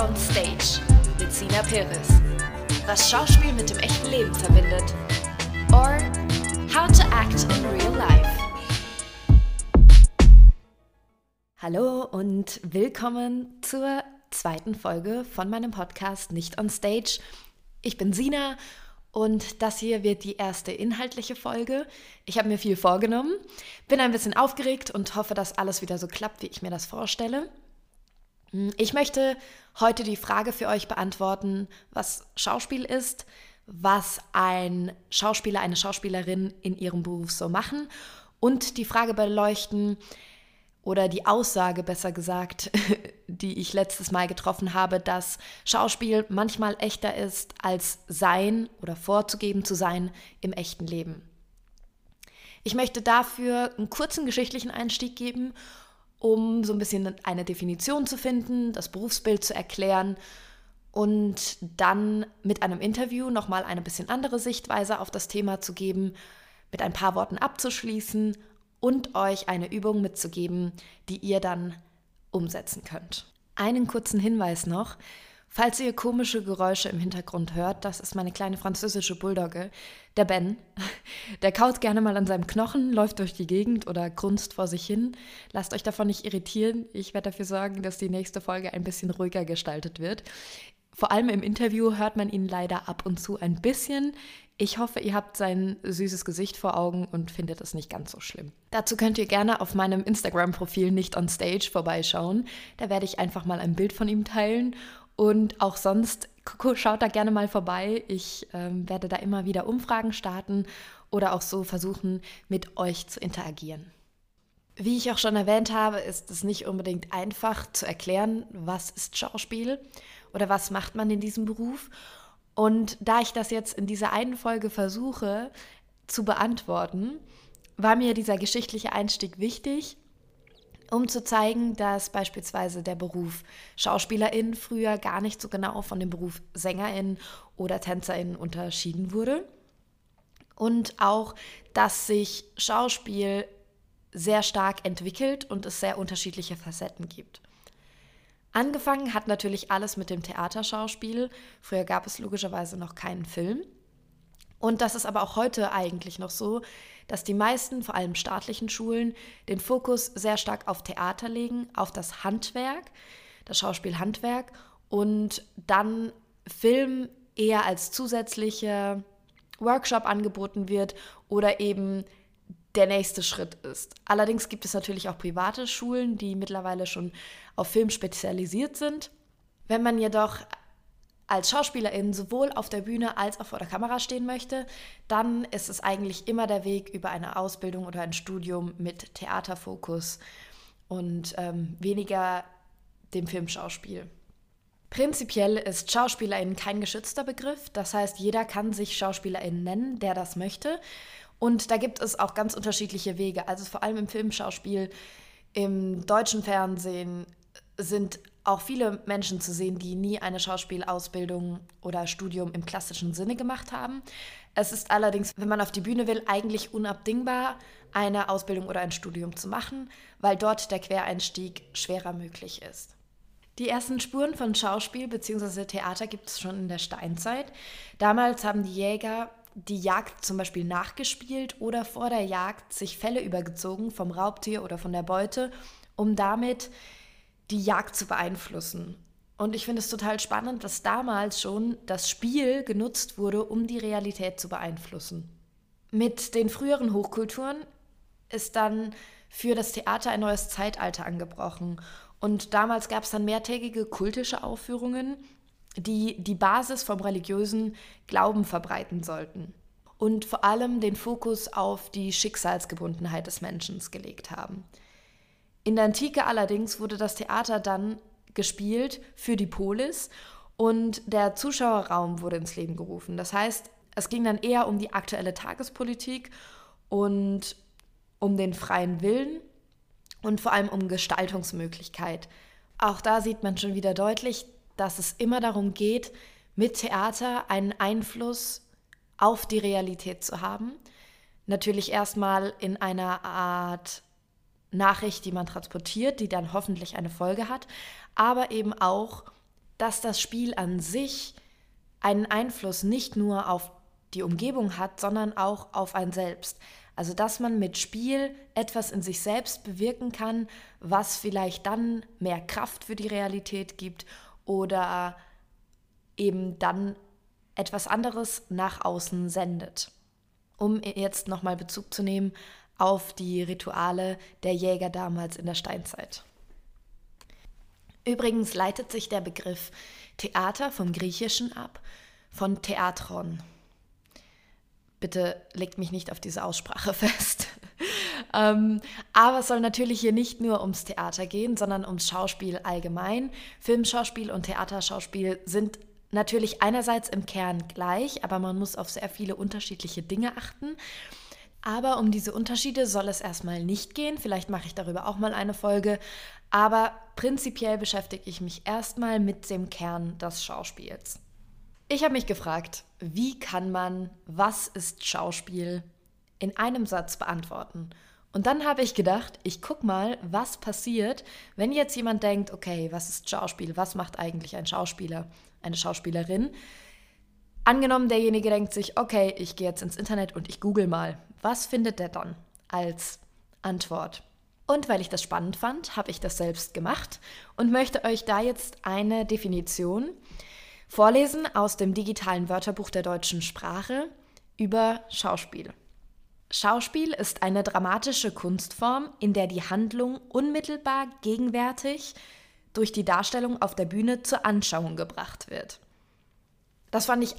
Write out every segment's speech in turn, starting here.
on Stage mit Sina Perez. Was Schauspiel mit dem echten Leben verbindet. Or How to Act in Real Life. Hallo und willkommen zur zweiten Folge von meinem Podcast Nicht on Stage. Ich bin Sina und das hier wird die erste inhaltliche Folge. Ich habe mir viel vorgenommen, bin ein bisschen aufgeregt und hoffe, dass alles wieder so klappt, wie ich mir das vorstelle. Ich möchte heute die Frage für euch beantworten, was Schauspiel ist, was ein Schauspieler, eine Schauspielerin in ihrem Beruf so machen und die Frage beleuchten oder die Aussage besser gesagt, die ich letztes Mal getroffen habe, dass Schauspiel manchmal echter ist als sein oder vorzugeben zu sein im echten Leben. Ich möchte dafür einen kurzen geschichtlichen Einstieg geben um so ein bisschen eine Definition zu finden, das Berufsbild zu erklären und dann mit einem Interview nochmal eine bisschen andere Sichtweise auf das Thema zu geben, mit ein paar Worten abzuschließen und euch eine Übung mitzugeben, die ihr dann umsetzen könnt. Einen kurzen Hinweis noch. Falls ihr komische Geräusche im Hintergrund hört, das ist meine kleine französische Bulldogge, der Ben. Der kaut gerne mal an seinem Knochen, läuft durch die Gegend oder grunzt vor sich hin. Lasst euch davon nicht irritieren. Ich werde dafür sorgen, dass die nächste Folge ein bisschen ruhiger gestaltet wird. Vor allem im Interview hört man ihn leider ab und zu ein bisschen. Ich hoffe, ihr habt sein süßes Gesicht vor Augen und findet es nicht ganz so schlimm. Dazu könnt ihr gerne auf meinem Instagram-Profil nicht on stage vorbeischauen. Da werde ich einfach mal ein Bild von ihm teilen und auch sonst schaut da gerne mal vorbei. Ich ähm, werde da immer wieder Umfragen starten oder auch so versuchen, mit euch zu interagieren. Wie ich auch schon erwähnt habe, ist es nicht unbedingt einfach zu erklären, was ist Schauspiel oder was macht man in diesem Beruf. Und da ich das jetzt in dieser einen Folge versuche zu beantworten, war mir dieser geschichtliche Einstieg wichtig, um zu zeigen, dass beispielsweise der Beruf Schauspielerin früher gar nicht so genau von dem Beruf Sängerin oder Tänzerin unterschieden wurde. Und auch, dass sich Schauspiel sehr stark entwickelt und es sehr unterschiedliche Facetten gibt. Angefangen hat natürlich alles mit dem Theaterschauspiel. Früher gab es logischerweise noch keinen Film. Und das ist aber auch heute eigentlich noch so, dass die meisten, vor allem staatlichen Schulen, den Fokus sehr stark auf Theater legen, auf das Handwerk, das Schauspielhandwerk und dann Film eher als zusätzlicher Workshop angeboten wird oder eben der nächste Schritt ist. Allerdings gibt es natürlich auch private Schulen, die mittlerweile schon auf Film spezialisiert sind. Wenn man jedoch als Schauspielerin sowohl auf der Bühne als auch vor der Kamera stehen möchte, dann ist es eigentlich immer der Weg über eine Ausbildung oder ein Studium mit Theaterfokus und ähm, weniger dem Filmschauspiel. Prinzipiell ist Schauspielerin kein geschützter Begriff, das heißt, jeder kann sich Schauspielerin nennen, der das möchte. Und da gibt es auch ganz unterschiedliche Wege. Also vor allem im Filmschauspiel, im deutschen Fernsehen sind auch viele Menschen zu sehen, die nie eine Schauspielausbildung oder Studium im klassischen Sinne gemacht haben. Es ist allerdings, wenn man auf die Bühne will, eigentlich unabdingbar, eine Ausbildung oder ein Studium zu machen, weil dort der Quereinstieg schwerer möglich ist. Die ersten Spuren von Schauspiel bzw. Theater gibt es schon in der Steinzeit. Damals haben die Jäger die Jagd zum Beispiel nachgespielt oder vor der Jagd sich Fälle übergezogen vom Raubtier oder von der Beute, um damit die Jagd zu beeinflussen. Und ich finde es total spannend, dass damals schon das Spiel genutzt wurde, um die Realität zu beeinflussen. Mit den früheren Hochkulturen ist dann für das Theater ein neues Zeitalter angebrochen. Und damals gab es dann mehrtägige kultische Aufführungen, die die Basis vom religiösen Glauben verbreiten sollten und vor allem den Fokus auf die Schicksalsgebundenheit des Menschen gelegt haben. In der Antike allerdings wurde das Theater dann gespielt für die Polis und der Zuschauerraum wurde ins Leben gerufen. Das heißt, es ging dann eher um die aktuelle Tagespolitik und um den freien Willen und vor allem um Gestaltungsmöglichkeit. Auch da sieht man schon wieder deutlich, dass es immer darum geht, mit Theater einen Einfluss auf die Realität zu haben. Natürlich erstmal in einer Art Nachricht, die man transportiert, die dann hoffentlich eine Folge hat, aber eben auch dass das Spiel an sich einen Einfluss nicht nur auf die Umgebung hat, sondern auch auf ein selbst. Also dass man mit Spiel etwas in sich selbst bewirken kann, was vielleicht dann mehr Kraft für die Realität gibt oder eben dann etwas anderes nach außen sendet. Um jetzt nochmal Bezug zu nehmen auf die Rituale der Jäger damals in der Steinzeit. Übrigens leitet sich der Begriff Theater vom Griechischen ab, von Theatron. Bitte legt mich nicht auf diese Aussprache fest. ähm, aber es soll natürlich hier nicht nur ums Theater gehen, sondern ums Schauspiel allgemein. Filmschauspiel und Theaterschauspiel sind natürlich einerseits im Kern gleich, aber man muss auf sehr viele unterschiedliche Dinge achten. Aber um diese Unterschiede soll es erstmal nicht gehen. Vielleicht mache ich darüber auch mal eine Folge. Aber prinzipiell beschäftige ich mich erstmal mit dem Kern des Schauspiels. Ich habe mich gefragt, wie kann man Was ist Schauspiel in einem Satz beantworten? Und dann habe ich gedacht, ich gucke mal, was passiert, wenn jetzt jemand denkt, okay, was ist Schauspiel? Was macht eigentlich ein Schauspieler, eine Schauspielerin? Angenommen, derjenige denkt sich, okay, ich gehe jetzt ins Internet und ich google mal. Was findet der dann als Antwort? Und weil ich das spannend fand, habe ich das selbst gemacht und möchte euch da jetzt eine Definition vorlesen aus dem digitalen Wörterbuch der deutschen Sprache über Schauspiel. Schauspiel ist eine dramatische Kunstform, in der die Handlung unmittelbar gegenwärtig durch die Darstellung auf der Bühne zur Anschauung gebracht wird. Das fand ich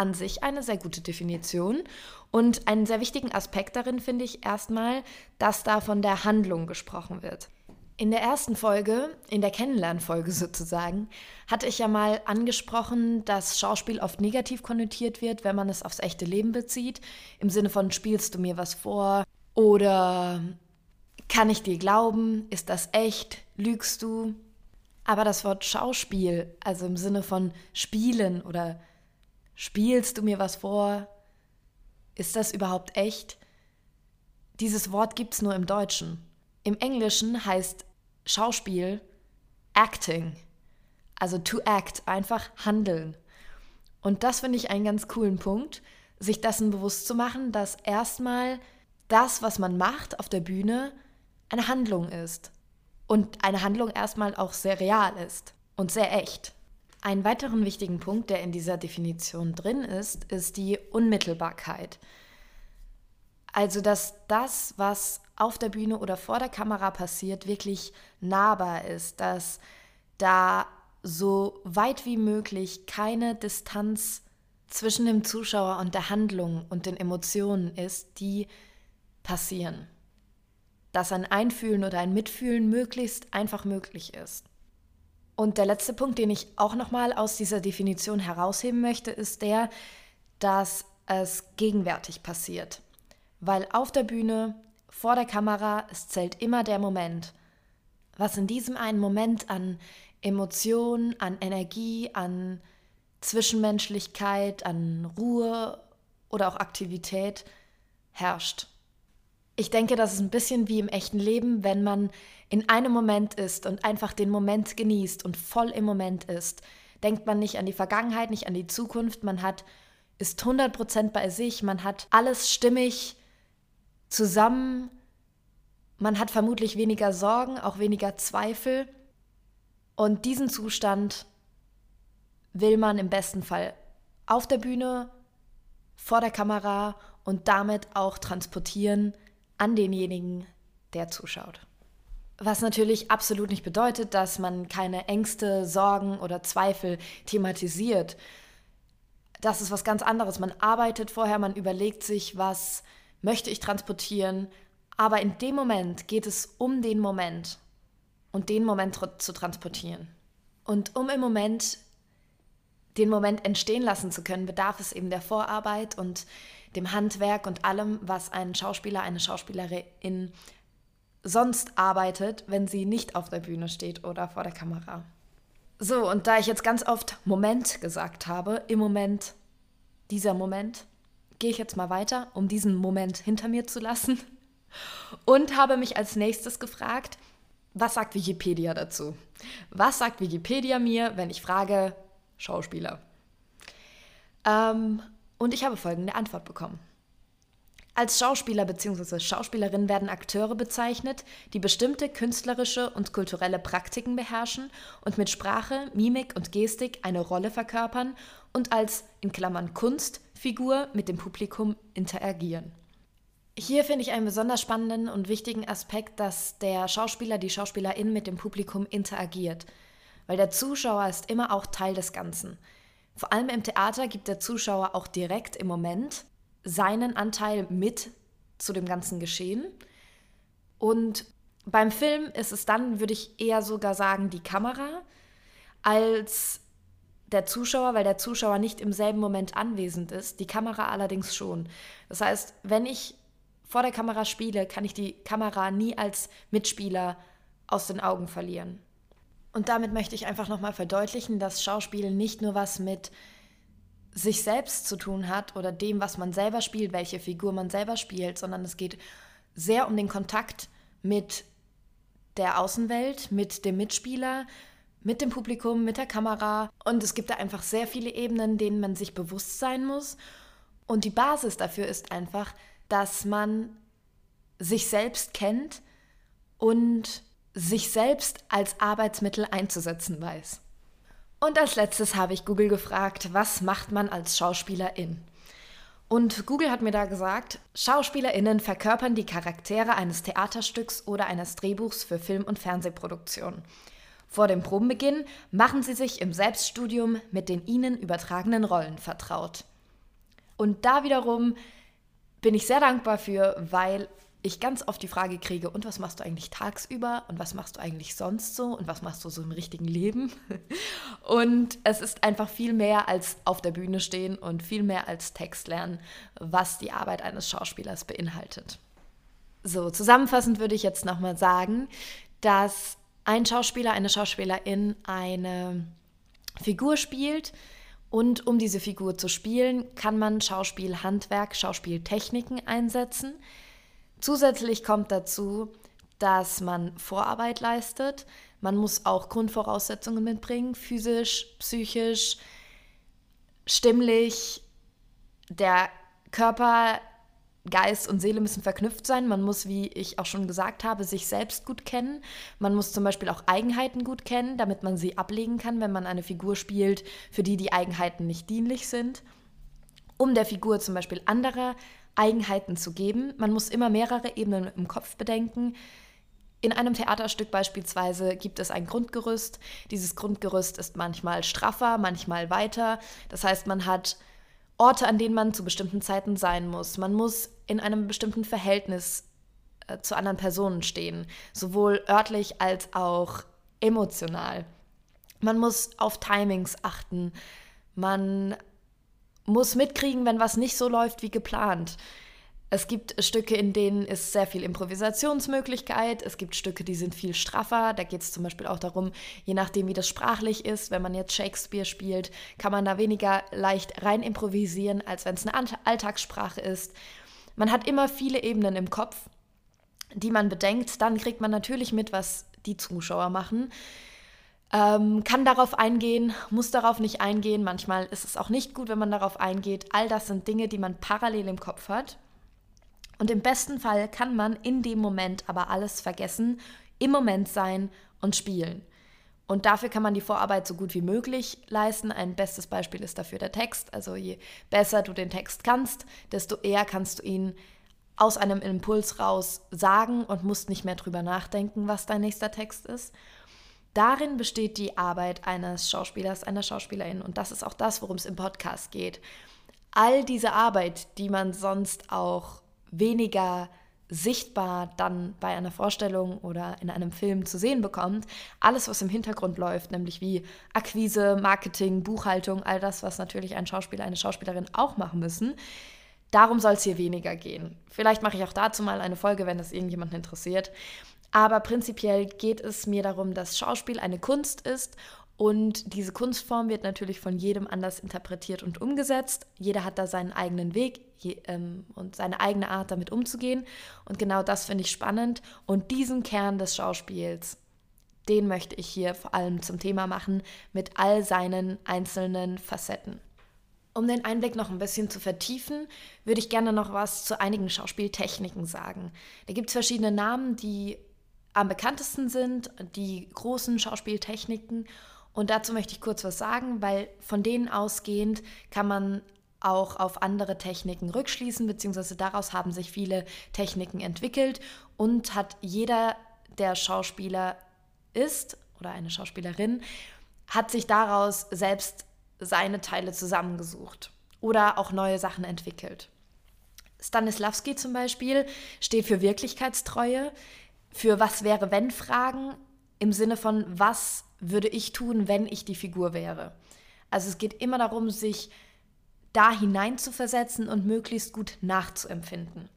an sich eine sehr gute Definition und einen sehr wichtigen Aspekt darin finde ich erstmal, dass da von der Handlung gesprochen wird. In der ersten Folge, in der Kennenlernfolge sozusagen, hatte ich ja mal angesprochen, dass Schauspiel oft negativ konnotiert wird, wenn man es aufs echte Leben bezieht. Im Sinne von, spielst du mir was vor? Oder kann ich dir glauben? Ist das echt? Lügst du? Aber das Wort Schauspiel, also im Sinne von spielen oder spielst du mir was vor? Ist das überhaupt echt? Dieses Wort gibt es nur im Deutschen. Im Englischen heißt Schauspiel Acting. Also to act, einfach handeln. Und das finde ich einen ganz coolen Punkt, sich dessen bewusst zu machen, dass erstmal das, was man macht auf der Bühne, eine Handlung ist. Und eine Handlung erstmal auch sehr real ist und sehr echt. Einen weiteren wichtigen Punkt, der in dieser Definition drin ist, ist die Unmittelbarkeit. Also, dass das, was auf der Bühne oder vor der Kamera passiert, wirklich nahbar ist, dass da so weit wie möglich keine Distanz zwischen dem Zuschauer und der Handlung und den Emotionen ist, die passieren. Dass ein Einfühlen oder ein Mitfühlen möglichst einfach möglich ist. Und der letzte Punkt, den ich auch nochmal aus dieser Definition herausheben möchte, ist der, dass es gegenwärtig passiert. Weil auf der Bühne vor der Kamera, es zählt immer der Moment. Was in diesem einen Moment an Emotion, an Energie, an Zwischenmenschlichkeit, an Ruhe oder auch Aktivität herrscht. Ich denke, das ist ein bisschen wie im echten Leben, wenn man in einem Moment ist und einfach den Moment genießt und voll im Moment ist. Denkt man nicht an die Vergangenheit, nicht an die Zukunft, man hat ist 100% bei sich, man hat alles stimmig zusammen. Man hat vermutlich weniger Sorgen, auch weniger Zweifel. Und diesen Zustand will man im besten Fall auf der Bühne, vor der Kamera und damit auch transportieren an denjenigen, der zuschaut. Was natürlich absolut nicht bedeutet, dass man keine Ängste, Sorgen oder Zweifel thematisiert. Das ist was ganz anderes. Man arbeitet vorher, man überlegt sich, was möchte ich transportieren, aber in dem Moment geht es um den Moment und den Moment zu transportieren. Und um im Moment den Moment entstehen lassen zu können, bedarf es eben der Vorarbeit und dem Handwerk und allem, was ein Schauspieler, eine Schauspielerin sonst arbeitet, wenn sie nicht auf der Bühne steht oder vor der Kamera. So, und da ich jetzt ganz oft Moment gesagt habe, im Moment, dieser Moment, gehe ich jetzt mal weiter, um diesen Moment hinter mir zu lassen. Und habe mich als nächstes gefragt, was sagt Wikipedia dazu? Was sagt Wikipedia mir, wenn ich frage Schauspieler? Ähm, und ich habe folgende Antwort bekommen. Als Schauspieler bzw. Schauspielerin werden Akteure bezeichnet, die bestimmte künstlerische und kulturelle Praktiken beherrschen und mit Sprache, Mimik und Gestik eine Rolle verkörpern und als in Klammern Kunstfigur mit dem Publikum interagieren. Hier finde ich einen besonders spannenden und wichtigen Aspekt, dass der Schauspieler, die Schauspielerin mit dem Publikum interagiert, weil der Zuschauer ist immer auch Teil des Ganzen. Vor allem im Theater gibt der Zuschauer auch direkt im Moment seinen Anteil mit zu dem ganzen Geschehen. Und beim Film ist es dann, würde ich eher sogar sagen, die Kamera als der Zuschauer, weil der Zuschauer nicht im selben Moment anwesend ist, die Kamera allerdings schon. Das heißt, wenn ich vor der Kamera spiele, kann ich die Kamera nie als Mitspieler aus den Augen verlieren. Und damit möchte ich einfach nochmal verdeutlichen, dass Schauspiel nicht nur was mit sich selbst zu tun hat oder dem, was man selber spielt, welche Figur man selber spielt, sondern es geht sehr um den Kontakt mit der Außenwelt, mit dem Mitspieler, mit dem Publikum, mit der Kamera. Und es gibt da einfach sehr viele Ebenen, denen man sich bewusst sein muss. Und die Basis dafür ist einfach, dass man sich selbst kennt und sich selbst als Arbeitsmittel einzusetzen weiß. Und als letztes habe ich Google gefragt, was macht man als Schauspielerin? Und Google hat mir da gesagt, Schauspielerinnen verkörpern die Charaktere eines Theaterstücks oder eines Drehbuchs für Film- und Fernsehproduktion. Vor dem Probenbeginn machen sie sich im Selbststudium mit den ihnen übertragenen Rollen vertraut. Und da wiederum bin ich sehr dankbar für, weil ich ganz oft die Frage kriege, und was machst du eigentlich tagsüber und was machst du eigentlich sonst so und was machst du so im richtigen Leben? Und es ist einfach viel mehr als auf der Bühne stehen und viel mehr als Text lernen, was die Arbeit eines Schauspielers beinhaltet. So, zusammenfassend würde ich jetzt nochmal sagen, dass ein Schauspieler, eine Schauspielerin eine Figur spielt, und um diese Figur zu spielen, kann man Schauspielhandwerk, Schauspieltechniken einsetzen. Zusätzlich kommt dazu, dass man Vorarbeit leistet. Man muss auch Grundvoraussetzungen mitbringen, physisch, psychisch, stimmlich. Der Körper, Geist und Seele müssen verknüpft sein. Man muss, wie ich auch schon gesagt habe, sich selbst gut kennen. Man muss zum Beispiel auch Eigenheiten gut kennen, damit man sie ablegen kann, wenn man eine Figur spielt, für die die Eigenheiten nicht dienlich sind. Um der Figur zum Beispiel andere Eigenheiten zu geben. Man muss immer mehrere Ebenen im Kopf bedenken. In einem Theaterstück beispielsweise gibt es ein Grundgerüst. Dieses Grundgerüst ist manchmal straffer, manchmal weiter. Das heißt, man hat Orte, an denen man zu bestimmten Zeiten sein muss. Man muss in einem bestimmten Verhältnis äh, zu anderen Personen stehen, sowohl örtlich als auch emotional. Man muss auf Timings achten. Man muss mitkriegen, wenn was nicht so läuft wie geplant. Es gibt Stücke, in denen ist sehr viel Improvisationsmöglichkeit. Es gibt Stücke, die sind viel straffer. Da geht es zum Beispiel auch darum, je nachdem, wie das sprachlich ist, wenn man jetzt Shakespeare spielt, kann man da weniger leicht rein improvisieren, als wenn es eine Alltagssprache ist. Man hat immer viele Ebenen im Kopf, die man bedenkt. Dann kriegt man natürlich mit, was die Zuschauer machen ähm, kann darauf eingehen, muss darauf nicht eingehen. Manchmal ist es auch nicht gut, wenn man darauf eingeht. All das sind Dinge, die man parallel im Kopf hat. Und im besten Fall kann man in dem Moment aber alles vergessen, im Moment sein und spielen. Und dafür kann man die Vorarbeit so gut wie möglich leisten. Ein bestes Beispiel ist dafür der Text. Also je besser du den Text kannst, desto eher kannst du ihn aus einem Impuls raus sagen und musst nicht mehr drüber nachdenken, was dein nächster Text ist. Darin besteht die Arbeit eines Schauspielers, einer Schauspielerin. Und das ist auch das, worum es im Podcast geht. All diese Arbeit, die man sonst auch weniger sichtbar dann bei einer Vorstellung oder in einem Film zu sehen bekommt, alles, was im Hintergrund läuft, nämlich wie Akquise, Marketing, Buchhaltung, all das, was natürlich ein Schauspieler, eine Schauspielerin auch machen müssen, darum soll es hier weniger gehen. Vielleicht mache ich auch dazu mal eine Folge, wenn das irgendjemanden interessiert. Aber prinzipiell geht es mir darum, dass Schauspiel eine Kunst ist und diese Kunstform wird natürlich von jedem anders interpretiert und umgesetzt. Jeder hat da seinen eigenen Weg je, ähm, und seine eigene Art, damit umzugehen. Und genau das finde ich spannend. Und diesen Kern des Schauspiels den möchte ich hier vor allem zum Thema machen mit all seinen einzelnen Facetten. Um den Einblick noch ein bisschen zu vertiefen, würde ich gerne noch was zu einigen Schauspieltechniken sagen. Da gibt es verschiedene Namen, die am bekanntesten sind, die großen Schauspieltechniken. Und dazu möchte ich kurz was sagen, weil von denen ausgehend kann man auch auf andere Techniken rückschließen, beziehungsweise daraus haben sich viele Techniken entwickelt und hat jeder, der Schauspieler ist oder eine Schauspielerin, hat sich daraus selbst seine Teile zusammengesucht oder auch neue Sachen entwickelt. Stanislavski zum Beispiel steht für Wirklichkeitstreue, für was wäre wenn Fragen im Sinne von was würde ich tun, wenn ich die Figur wäre. Also es geht immer darum, sich da hinein zu versetzen und möglichst gut nachzuempfinden.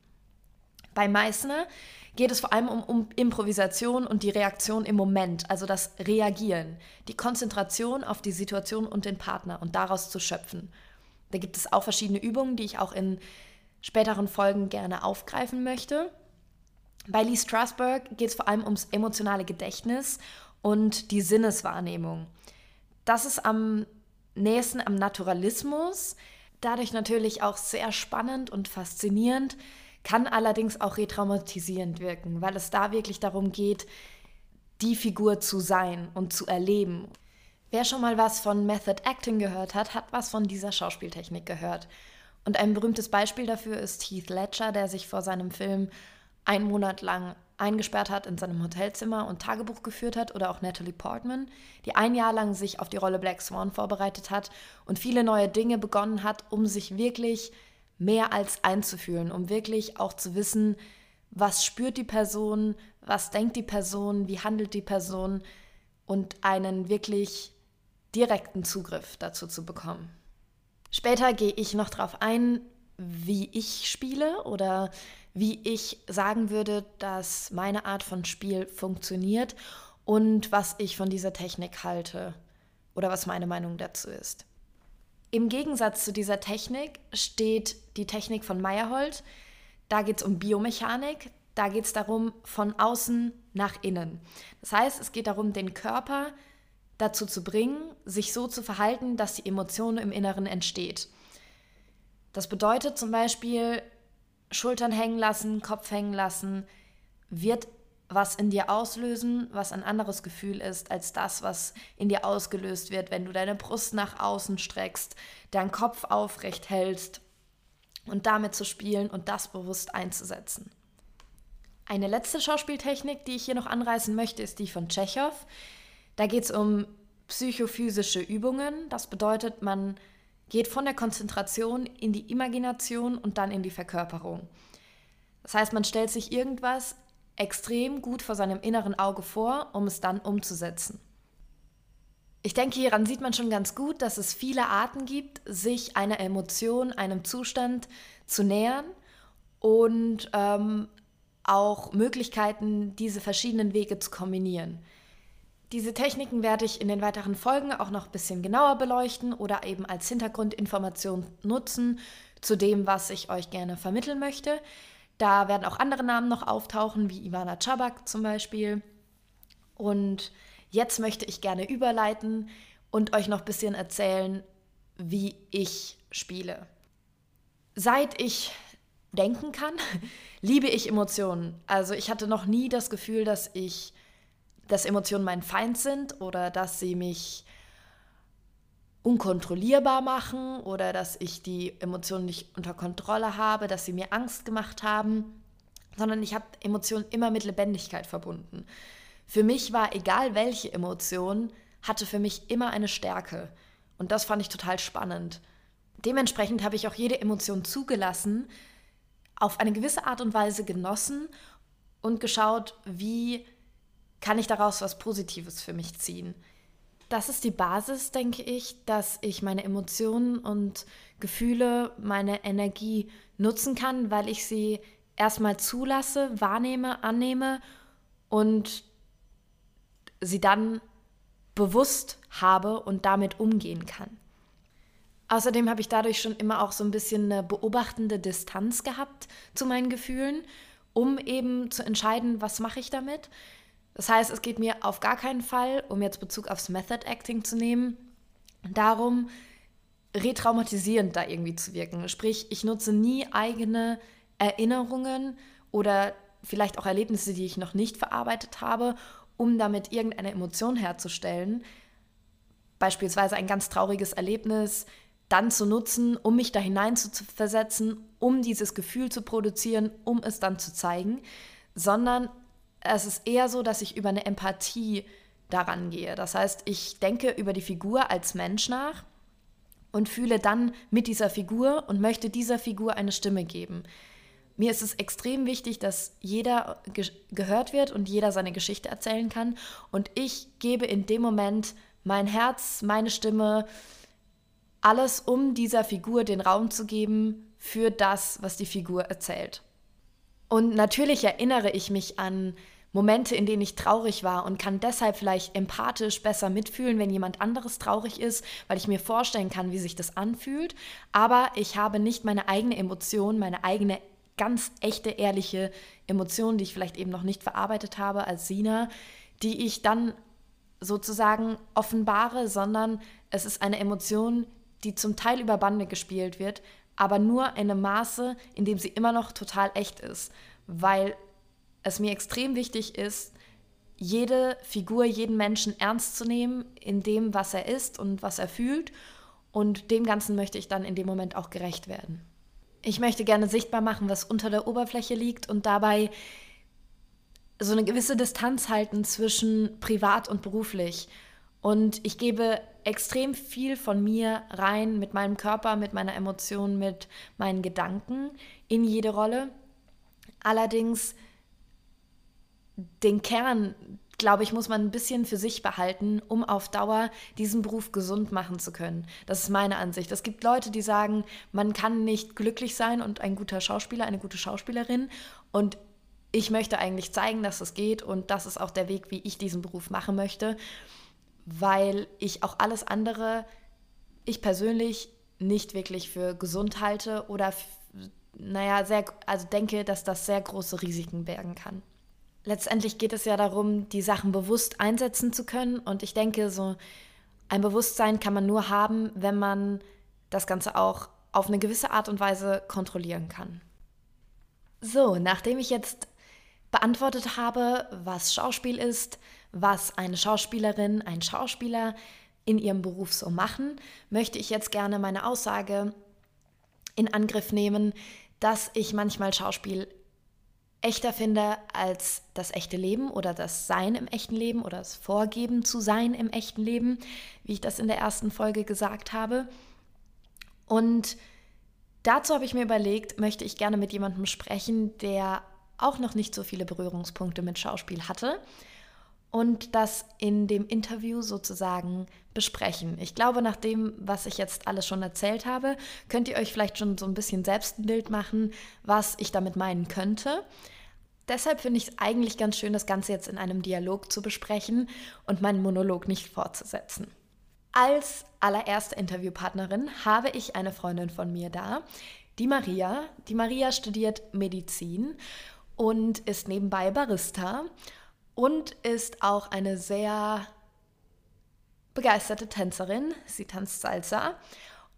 Bei Meissner geht es vor allem um, um, Improvisation und die Reaktion im Moment, also das Reagieren, die Konzentration auf die Situation und den Partner und daraus zu schöpfen. Da gibt es auch verschiedene Übungen, die ich auch in späteren Folgen gerne aufgreifen möchte. Bei Lee Strasberg geht es vor allem ums emotionale Gedächtnis und die Sinneswahrnehmung. Das ist am nächsten am Naturalismus, dadurch natürlich auch sehr spannend und faszinierend, kann allerdings auch retraumatisierend wirken, weil es da wirklich darum geht, die Figur zu sein und zu erleben. Wer schon mal was von Method Acting gehört hat, hat was von dieser Schauspieltechnik gehört. Und ein berühmtes Beispiel dafür ist Heath Ledger, der sich vor seinem Film einen Monat lang eingesperrt hat in seinem Hotelzimmer und Tagebuch geführt hat, oder auch Natalie Portman, die ein Jahr lang sich auf die Rolle Black Swan vorbereitet hat und viele neue Dinge begonnen hat, um sich wirklich mehr als einzufühlen, um wirklich auch zu wissen, was spürt die Person, was denkt die Person, wie handelt die Person und einen wirklich direkten Zugriff dazu zu bekommen. Später gehe ich noch darauf ein, wie ich spiele oder wie ich sagen würde, dass meine Art von Spiel funktioniert und was ich von dieser Technik halte oder was meine Meinung dazu ist. Im Gegensatz zu dieser Technik steht die Technik von Meyerhold. Da geht es um Biomechanik. Da geht es darum, von außen nach innen. Das heißt, es geht darum, den Körper dazu zu bringen, sich so zu verhalten, dass die Emotion im Inneren entsteht. Das bedeutet zum Beispiel, Schultern hängen lassen, Kopf hängen lassen, wird was in dir auslösen, was ein anderes Gefühl ist als das, was in dir ausgelöst wird, wenn du deine Brust nach außen streckst, deinen Kopf aufrecht hältst und damit zu spielen und das bewusst einzusetzen. Eine letzte Schauspieltechnik, die ich hier noch anreißen möchte, ist die von Tschechow. Da geht es um psychophysische Übungen. Das bedeutet, man geht von der Konzentration in die Imagination und dann in die Verkörperung. Das heißt, man stellt sich irgendwas extrem gut vor seinem inneren Auge vor, um es dann umzusetzen. Ich denke, hieran sieht man schon ganz gut, dass es viele Arten gibt, sich einer Emotion, einem Zustand zu nähern und ähm, auch Möglichkeiten, diese verschiedenen Wege zu kombinieren. Diese Techniken werde ich in den weiteren Folgen auch noch ein bisschen genauer beleuchten oder eben als Hintergrundinformation nutzen zu dem, was ich euch gerne vermitteln möchte. Da werden auch andere Namen noch auftauchen, wie Ivana Chabak zum Beispiel. Und jetzt möchte ich gerne überleiten und euch noch ein bisschen erzählen, wie ich spiele. Seit ich denken kann, liebe ich Emotionen. Also ich hatte noch nie das Gefühl, dass ich, dass Emotionen mein Feind sind oder dass sie mich unkontrollierbar machen oder dass ich die Emotionen nicht unter Kontrolle habe, dass sie mir Angst gemacht haben, sondern ich habe Emotionen immer mit Lebendigkeit verbunden. Für mich war egal welche Emotion, hatte für mich immer eine Stärke und das fand ich total spannend. Dementsprechend habe ich auch jede Emotion zugelassen, auf eine gewisse Art und Weise genossen und geschaut, wie kann ich daraus was Positives für mich ziehen das ist die Basis, denke ich, dass ich meine Emotionen und Gefühle, meine Energie nutzen kann, weil ich sie erstmal zulasse, wahrnehme, annehme und sie dann bewusst habe und damit umgehen kann. Außerdem habe ich dadurch schon immer auch so ein bisschen eine beobachtende Distanz gehabt zu meinen Gefühlen, um eben zu entscheiden, was mache ich damit Das heißt, es geht mir auf gar keinen Fall, um jetzt Bezug aufs Method Acting zu nehmen, darum, retraumatisierend da irgendwie zu wirken. Sprich, ich nutze nie eigene Erinnerungen oder vielleicht auch Erlebnisse, die ich noch nicht verarbeitet habe, um damit irgendeine Emotion herzustellen. Beispielsweise ein ganz trauriges Erlebnis dann zu nutzen, um mich da hinein zu versetzen, um dieses Gefühl zu produzieren, um es dann zu zeigen, sondern es ist eher so, dass ich über eine Empathie daran gehe. Das heißt, ich denke über die Figur als Mensch nach und fühle dann mit dieser Figur und möchte dieser Figur eine Stimme geben. Mir ist es extrem wichtig, dass jeder ge gehört wird und jeder seine Geschichte erzählen kann. Und ich gebe in dem Moment mein Herz, meine Stimme, alles, um dieser Figur den Raum zu geben für das, was die Figur erzählt. Und natürlich erinnere ich mich an Momente, in denen ich traurig war und kann deshalb vielleicht empathisch besser mitfühlen, wenn jemand anderes traurig ist, weil ich mir vorstellen kann, wie sich das anfühlt. Aber ich habe nicht meine eigene Emotion, meine eigene ganz echte, ehrliche Emotion, die ich vielleicht eben noch nicht verarbeitet habe als Sina, die ich dann sozusagen offenbare, sondern es ist eine Emotion, die zum Teil über Bande gespielt wird, aber nur in einem Maße, in dem sie immer noch total echt ist, weil es mir extrem wichtig ist, jede Figur, jeden Menschen ernst zu nehmen in dem, was er ist und was er fühlt. Und dem Ganzen möchte ich dann in dem Moment auch gerecht werden. Ich möchte gerne sichtbar machen, was unter der Oberfläche liegt und dabei so eine gewisse Distanz halten zwischen privat und beruflich. Und ich gebe extrem viel von mir rein mit meinem Körper, mit meiner Emotion, mit meinen Gedanken in jede Rolle. Allerdings den Kern, glaube ich, muss man ein bisschen für sich behalten, um auf Dauer diesen Beruf gesund machen zu können. Das ist meine Ansicht. Es gibt Leute, die sagen, man kann nicht glücklich sein und ein guter Schauspieler, eine gute Schauspielerin. Und ich möchte eigentlich zeigen, dass es geht und das ist auch der Weg, wie ich diesen Beruf machen möchte weil ich auch alles andere, ich persönlich nicht wirklich für gesund halte oder, naja, sehr, also denke, dass das sehr große Risiken bergen kann. Letztendlich geht es ja darum, die Sachen bewusst einsetzen zu können und ich denke, so ein Bewusstsein kann man nur haben, wenn man das Ganze auch auf eine gewisse Art und Weise kontrollieren kann. So, nachdem ich jetzt beantwortet habe, was Schauspiel ist, was eine Schauspielerin, ein Schauspieler in ihrem Beruf so machen, möchte ich jetzt gerne meine Aussage in Angriff nehmen, dass ich manchmal Schauspiel echter finde als das echte Leben oder das Sein im echten Leben oder das Vorgeben zu sein im echten Leben, wie ich das in der ersten Folge gesagt habe. Und dazu habe ich mir überlegt, möchte ich gerne mit jemandem sprechen, der auch noch nicht so viele Berührungspunkte mit Schauspiel hatte und das in dem Interview sozusagen besprechen. Ich glaube, nach dem, was ich jetzt alles schon erzählt habe, könnt ihr euch vielleicht schon so ein bisschen selbst ein Bild machen, was ich damit meinen könnte. Deshalb finde ich es eigentlich ganz schön, das Ganze jetzt in einem Dialog zu besprechen und meinen Monolog nicht fortzusetzen. Als allererste Interviewpartnerin habe ich eine Freundin von mir da, die Maria. Die Maria studiert Medizin und ist nebenbei Barista und ist auch eine sehr begeisterte Tänzerin. Sie tanzt Salsa.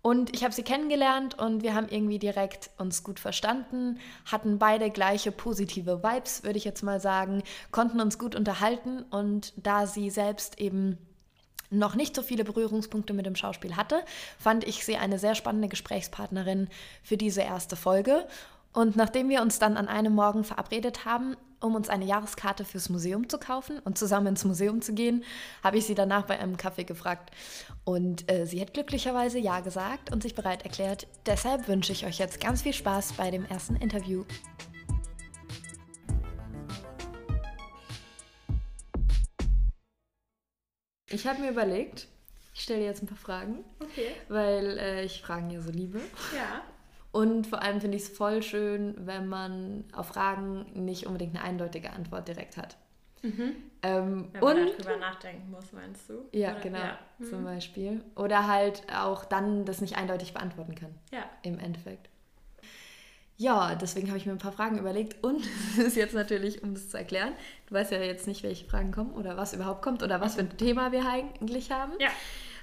Und ich habe sie kennengelernt und wir haben irgendwie direkt uns gut verstanden, hatten beide gleiche positive Vibes, würde ich jetzt mal sagen, konnten uns gut unterhalten und da sie selbst eben noch nicht so viele Berührungspunkte mit dem Schauspiel hatte, fand ich sie eine sehr spannende Gesprächspartnerin für diese erste Folge. Und nachdem wir uns dann an einem Morgen verabredet haben, um uns eine Jahreskarte fürs Museum zu kaufen und zusammen ins Museum zu gehen, habe ich sie danach bei einem Kaffee gefragt. Und äh, sie hat glücklicherweise Ja gesagt und sich bereit erklärt. Deshalb wünsche ich euch jetzt ganz viel Spaß bei dem ersten Interview. Ich habe mir überlegt, ich stelle jetzt ein paar Fragen. Okay. Weil äh, ich Fragen ja so liebe. Ja. Und vor allem finde ich es voll schön, wenn man auf Fragen nicht unbedingt eine eindeutige Antwort direkt hat. Mhm. Ähm, wenn man und, darüber nachdenken muss, meinst du? Ja, Oder? genau, ja. Mhm. zum Beispiel. Oder halt auch dann das nicht eindeutig beantworten kann. Ja. Im Endeffekt. Ja, deswegen habe ich mir ein paar Fragen überlegt und es ist jetzt natürlich, um das zu erklären, du weißt ja jetzt nicht, welche Fragen kommen oder was überhaupt kommt oder was für ein Thema wir eigentlich haben. Ja.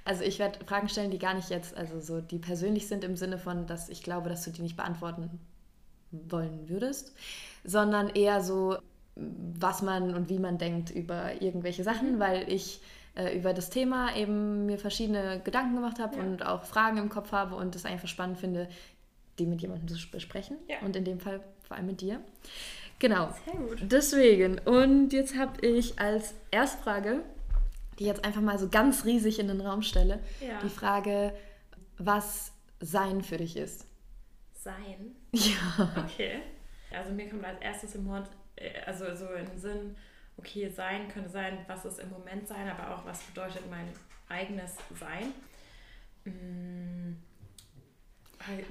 Also ich werde Fragen stellen, die gar nicht jetzt, also so, die persönlich sind im Sinne von, dass ich glaube, dass du die nicht beantworten wollen würdest, sondern eher so, was man und wie man denkt über irgendwelche Sachen, mhm. weil ich äh, über das Thema eben mir verschiedene Gedanken gemacht habe ja. und auch Fragen im Kopf habe und es einfach spannend finde, die mit jemandem zu besprechen. Ja. Und in dem Fall vor allem mit dir. Genau. Sehr gut. Deswegen. Und jetzt habe ich als Erstfrage, die jetzt einfach mal so ganz riesig in den Raum stelle, ja. die Frage, was Sein für dich ist. Sein? Ja. Okay. Also mir kommt als erstes im Mord, äh, also so im Sinn, okay, Sein könnte sein, was ist im Moment Sein, aber auch was bedeutet mein eigenes Sein. Hm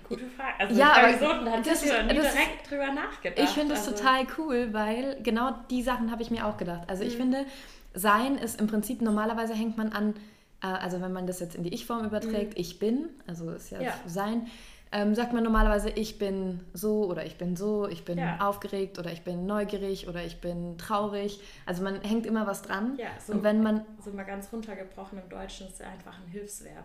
Gute Frage. Also ja, aber so, da das, nie das, direkt drüber nachgedacht. Ich finde es also. total cool, weil genau die Sachen habe ich mir auch gedacht. Also mhm. ich finde, Sein ist im Prinzip, normalerweise hängt man an, äh, also wenn man das jetzt in die Ich-Form überträgt, mhm. ich bin, also ist ja, ja. Sein, ähm, sagt man normalerweise, ich bin so oder ich bin so, ich bin ja. aufgeregt oder ich bin neugierig oder ich bin traurig. Also man hängt immer was dran. Ja, so, und wenn man so mal ganz runtergebrochen im Deutschen ist ja einfach ein Hilfsverb.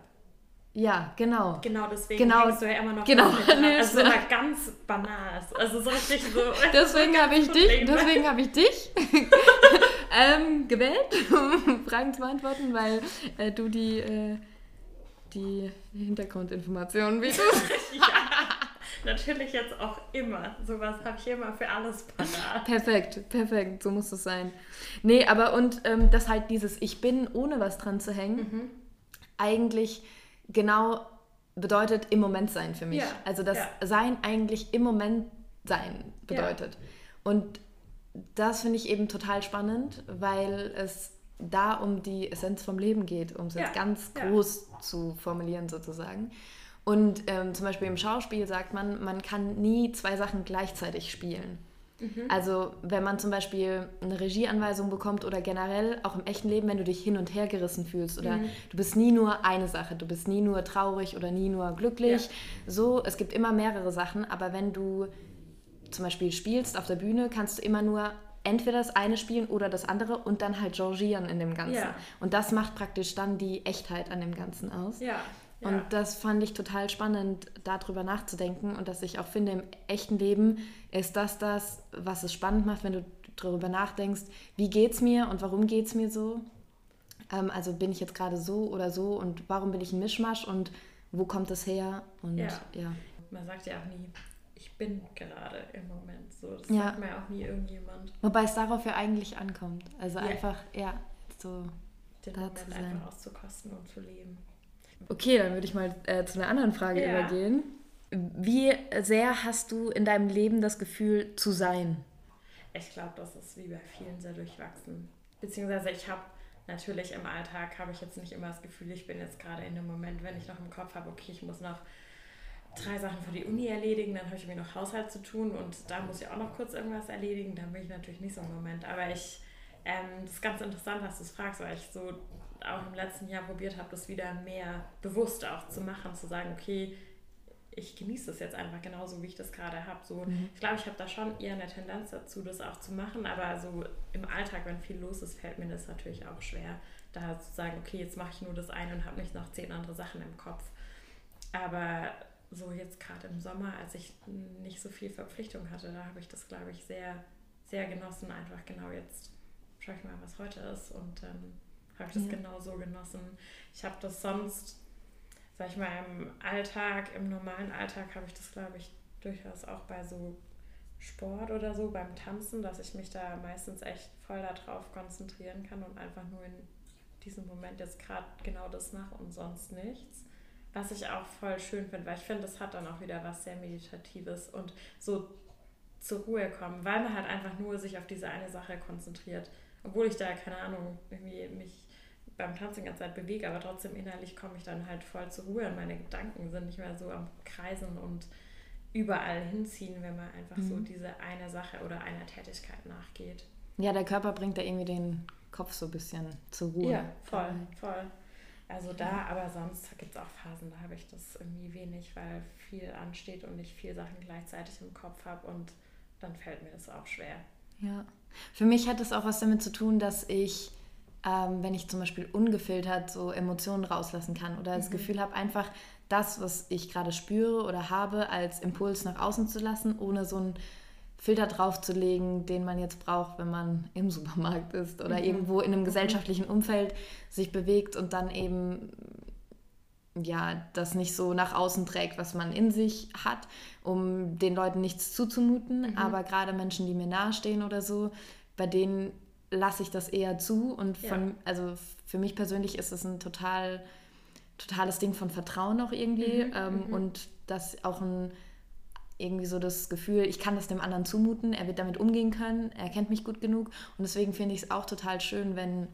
Ja, genau. Genau, deswegen genau, hängst du ja immer noch genau, nee, Also immer ganz banal. Also so richtig so. deswegen habe ich dich, deswegen habe ich dich ähm, gewählt, um Fragen zu beantworten, weil äh, du die, äh, die Hintergrundinformationen bietest. ja, natürlich jetzt auch immer. Sowas habe ich immer für alles banal. Perfekt, perfekt, so muss es sein. Nee, aber und ähm, dass halt dieses Ich bin, ohne was dran zu hängen, mhm. eigentlich genau bedeutet im Moment sein für mich. Ja. Also das ja. Sein eigentlich im Moment sein bedeutet. Ja. Und das finde ich eben total spannend, weil es da um die Essenz vom Leben geht, um es jetzt ganz groß zu formulieren sozusagen. Und ähm, zum Beispiel im Schauspiel sagt man, man kann nie zwei Sachen gleichzeitig spielen. Mhm. Also wenn man zum Beispiel eine Regieanweisung bekommt oder generell auch im echten Leben, wenn du dich hin und her gerissen fühlst oder mhm. du bist nie nur eine Sache, du bist nie nur traurig oder nie nur glücklich. Ja. So, es gibt immer mehrere Sachen, aber wenn du zum Beispiel spielst auf der Bühne, kannst du immer nur entweder das eine spielen oder das andere und dann halt changieren in dem Ganzen. Ja. Und das macht praktisch dann die Echtheit an dem Ganzen aus. Ja. Ja. Und das fand ich total spannend, darüber nachzudenken und dass ich auch finde, im echten Leben ist das das, was es spannend macht, wenn du darüber nachdenkst, wie geht es mir und warum geht es mir so? Ähm, also bin ich jetzt gerade so oder so und warum bin ich ein Mischmasch und wo kommt es her? Und ja. ja. Man sagt ja auch nie, ich bin gerade im Moment so. Das ja. sagt mir auch nie irgendjemand. Wobei es darauf ja eigentlich ankommt. Also ja. einfach, ja, so den da Moment zu sein. einfach auszukosten und zu leben. Okay, dann würde ich mal äh, zu einer anderen Frage ja. übergehen. Wie sehr hast du in deinem Leben das Gefühl zu sein? Ich glaube, das ist wie bei vielen sehr durchwachsen. Beziehungsweise ich habe natürlich im Alltag habe ich jetzt nicht immer das Gefühl, ich bin jetzt gerade in dem Moment, wenn ich noch im Kopf habe, okay, ich muss noch drei Sachen für die Uni erledigen, dann habe ich mir noch Haushalt zu tun und da muss ich auch noch kurz irgendwas erledigen, dann bin ich natürlich nicht so im Moment. Aber ich, ähm, das ist ganz interessant, dass du es fragst, weil ich so auch im letzten Jahr probiert habe, das wieder mehr bewusst auch zu machen, zu sagen, okay, ich genieße das jetzt einfach genauso, wie ich das gerade habe. So, mhm. Ich glaube, ich habe da schon eher eine Tendenz dazu, das auch zu machen, aber so im Alltag, wenn viel los ist, fällt mir das natürlich auch schwer, da zu sagen, okay, jetzt mache ich nur das eine und habe nicht noch zehn andere Sachen im Kopf. Aber so jetzt gerade im Sommer, als ich nicht so viel Verpflichtung hatte, da habe ich das, glaube ich, sehr, sehr genossen. Einfach genau jetzt schaue ich mal, was heute ist und dann habe ich das ja. genau so genossen. Ich habe das sonst, sag ich mal, im Alltag, im normalen Alltag habe ich das, glaube ich, durchaus auch bei so Sport oder so, beim Tanzen, dass ich mich da meistens echt voll darauf konzentrieren kann und einfach nur in diesem Moment jetzt gerade genau das mache und sonst nichts. Was ich auch voll schön finde, weil ich finde, das hat dann auch wieder was sehr Meditatives und so zur Ruhe kommen, weil man halt einfach nur sich auf diese eine Sache konzentriert. Obwohl ich da, keine Ahnung, irgendwie mich beim Tanzen die ganze Zeit bewege, aber trotzdem innerlich komme ich dann halt voll zur Ruhe und meine Gedanken sind nicht mehr so am Kreisen und überall hinziehen, wenn man einfach mhm. so diese eine Sache oder einer Tätigkeit nachgeht. Ja, der Körper bringt da irgendwie den Kopf so ein bisschen zur Ruhe. Ja, voll, voll. Also da, aber sonst gibt es auch Phasen, da habe ich das irgendwie wenig, weil viel ansteht und ich viel Sachen gleichzeitig im Kopf habe und dann fällt mir das auch schwer. Ja. Für mich hat es auch was damit zu tun, dass ich, ähm, wenn ich zum Beispiel ungefiltert so Emotionen rauslassen kann oder das mhm. Gefühl habe, einfach das, was ich gerade spüre oder habe, als Impuls nach außen zu lassen, ohne so einen Filter draufzulegen, den man jetzt braucht, wenn man im Supermarkt ist oder mhm. irgendwo in einem mhm. gesellschaftlichen Umfeld sich bewegt und dann eben ja, das nicht so nach außen trägt, was man in sich hat, um den Leuten nichts zuzumuten. Mhm. Aber gerade Menschen, die mir nahestehen oder so, bei denen lasse ich das eher zu. Und von, ja. also für mich persönlich ist es ein total, totales Ding von Vertrauen auch irgendwie. Mhm. Ähm, mhm. Und das auch ein irgendwie so das Gefühl, ich kann das dem anderen zumuten, er wird damit umgehen können, er kennt mich gut genug. Und deswegen finde ich es auch total schön, wenn